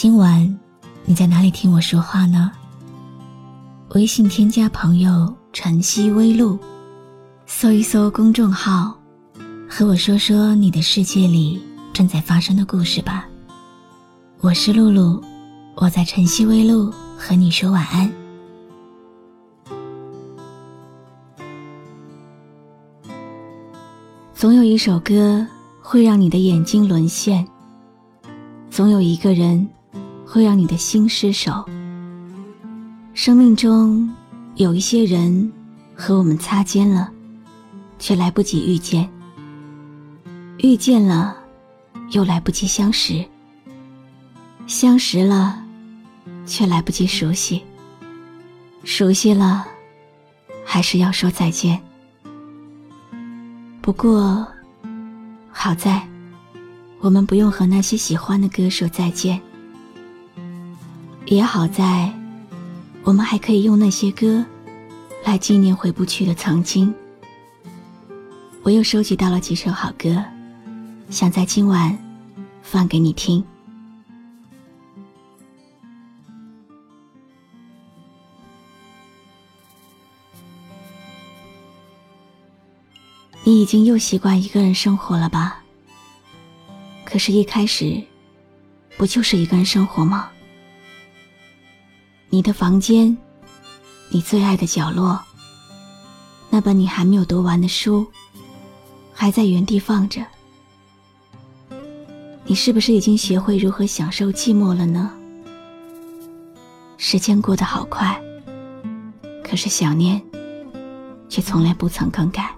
今晚你在哪里听我说话呢？微信添加朋友“晨曦微露”，搜一搜公众号，和我说说你的世界里正在发生的故事吧。我是露露，我在晨曦微露和你说晚安。总有一首歌。会让你的眼睛沦陷，总有一个人会让你的心失守。生命中有一些人和我们擦肩了，却来不及遇见；遇见了，又来不及相识；相识了，却来不及熟悉；熟悉了，还是要说再见。不过。好在，我们不用和那些喜欢的歌说再见。也好在，我们还可以用那些歌，来纪念回不去的曾经。我又收集到了几首好歌，想在今晚放给你听。你已经又习惯一个人生活了吧？可是，一开始，不就是一个人生活吗？你的房间，你最爱的角落，那本你还没有读完的书，还在原地放着。你是不是已经学会如何享受寂寞了呢？时间过得好快，可是想念，却从来不曾更改。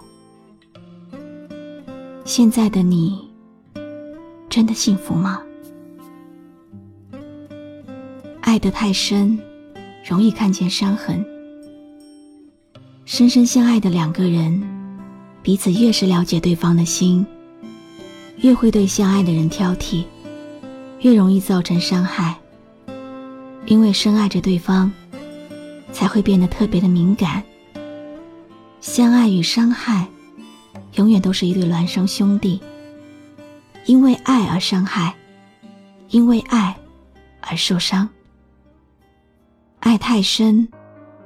现在的你，真的幸福吗？爱得太深，容易看见伤痕。深深相爱的两个人，彼此越是了解对方的心，越会对相爱的人挑剔，越容易造成伤害。因为深爱着对方，才会变得特别的敏感。相爱与伤害。永远都是一对孪生兄弟，因为爱而伤害，因为爱而受伤。爱太深，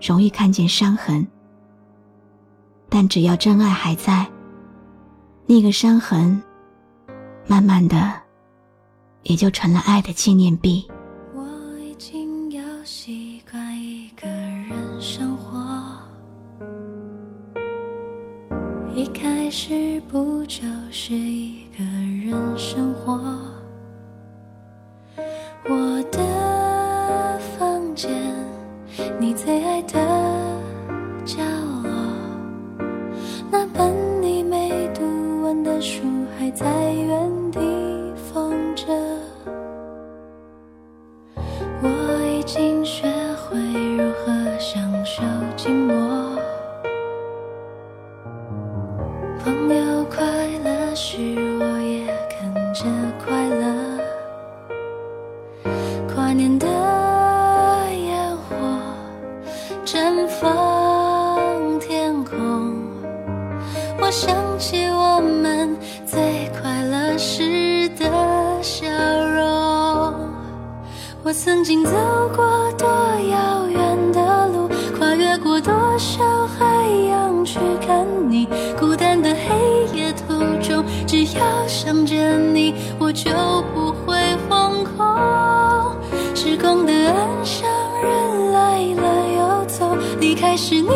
容易看见伤痕，但只要真爱还在，那个伤痕，慢慢的，也就成了爱的纪念币。我已经要习惯一个人生活一开始不就是一个人生活？树还在原地放着。曾经走过多遥远的路，跨越过多少海洋去看你。孤单的黑夜途中，只要想着你，我就不会惶恐。时光的岸上，人来了又走，离开时你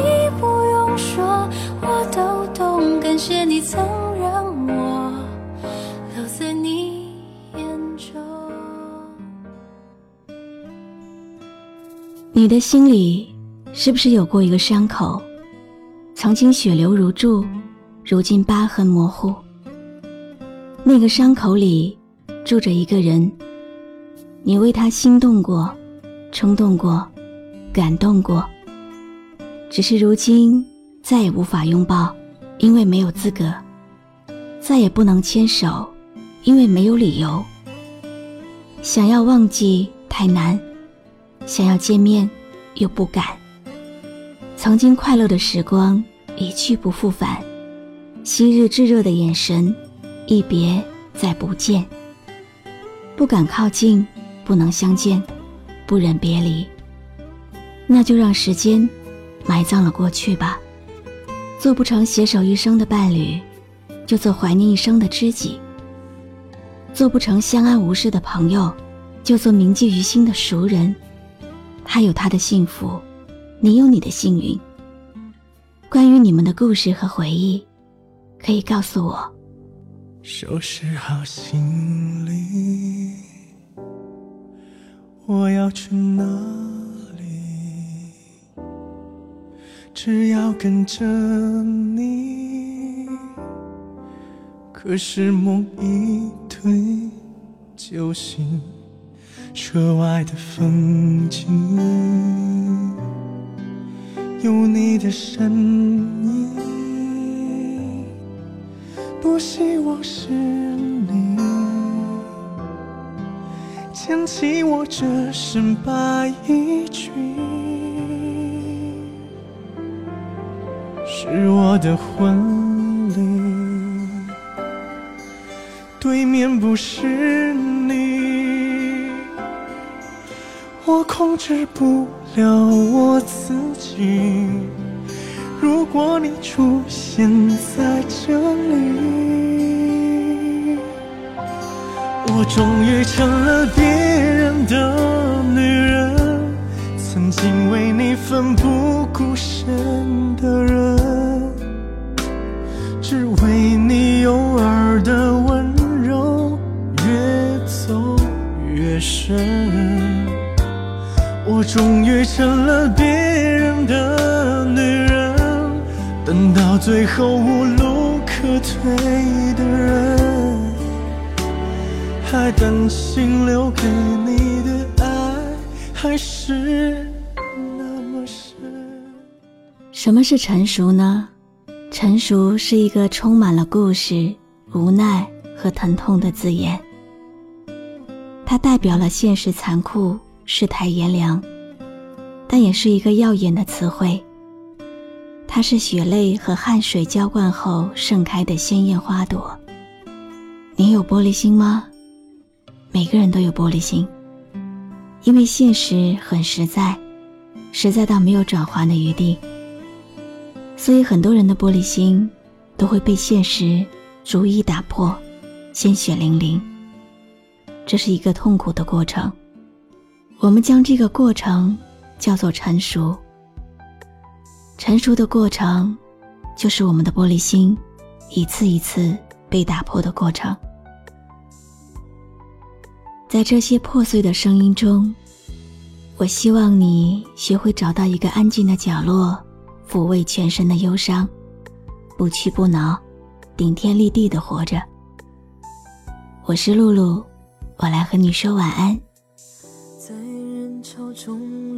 你的心里是不是有过一个伤口，曾经血流如注，如今疤痕模糊。那个伤口里住着一个人，你为他心动过，冲动过，感动过。只是如今再也无法拥抱，因为没有资格；再也不能牵手，因为没有理由。想要忘记太难，想要见面又不敢。曾经快乐的时光一去不复返，昔日炙热的眼神，一别再不见。不敢靠近，不能相见，不忍别离。那就让时间埋葬了过去吧。做不成携手一生的伴侣，就做怀念一生的知己。做不成相安无事的朋友，就做铭记于心的熟人。他有他的幸福，你有你的幸运。关于你们的故事和回忆，可以告诉我。收拾好行李，我要去哪里？只要跟着你。可是梦一推就醒，车外的风景，有你的身影。不希望是你牵起我这身白衣裙，是我的婚礼，对面不是你，我控制不了我自己。如果你出现在这里，我终于成了别人的女人，曾经为你奋不顾身的人，只为你偶尔的温柔越走越深。终于成了别人的女人。等到最后无路可退的人，还担心留给你的爱还是那么深。什么是成熟呢？成熟是一个充满了故事、无奈和疼痛的字眼，它代表了现实残酷、世态炎凉，但也是一个耀眼的词汇。它是血泪和汗水浇灌后盛开的鲜艳花朵。你有玻璃心吗？每个人都有玻璃心，因为现实很实在，实在到没有转圜的余地。所以很多人的玻璃心都会被现实逐一打破，鲜血淋淋。这是一个痛苦的过程，我们将这个过程叫做成熟。成熟的过程，就是我们的玻璃心一次一次被打破的过程。在这些破碎的声音中，我希望你学会找到一个安静的角落，抚慰全身的忧伤，不屈不挠，顶天立地的活着。我是露露，我来和你说晚安。在人潮中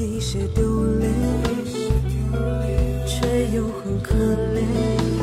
一些丢脸，却又很可怜。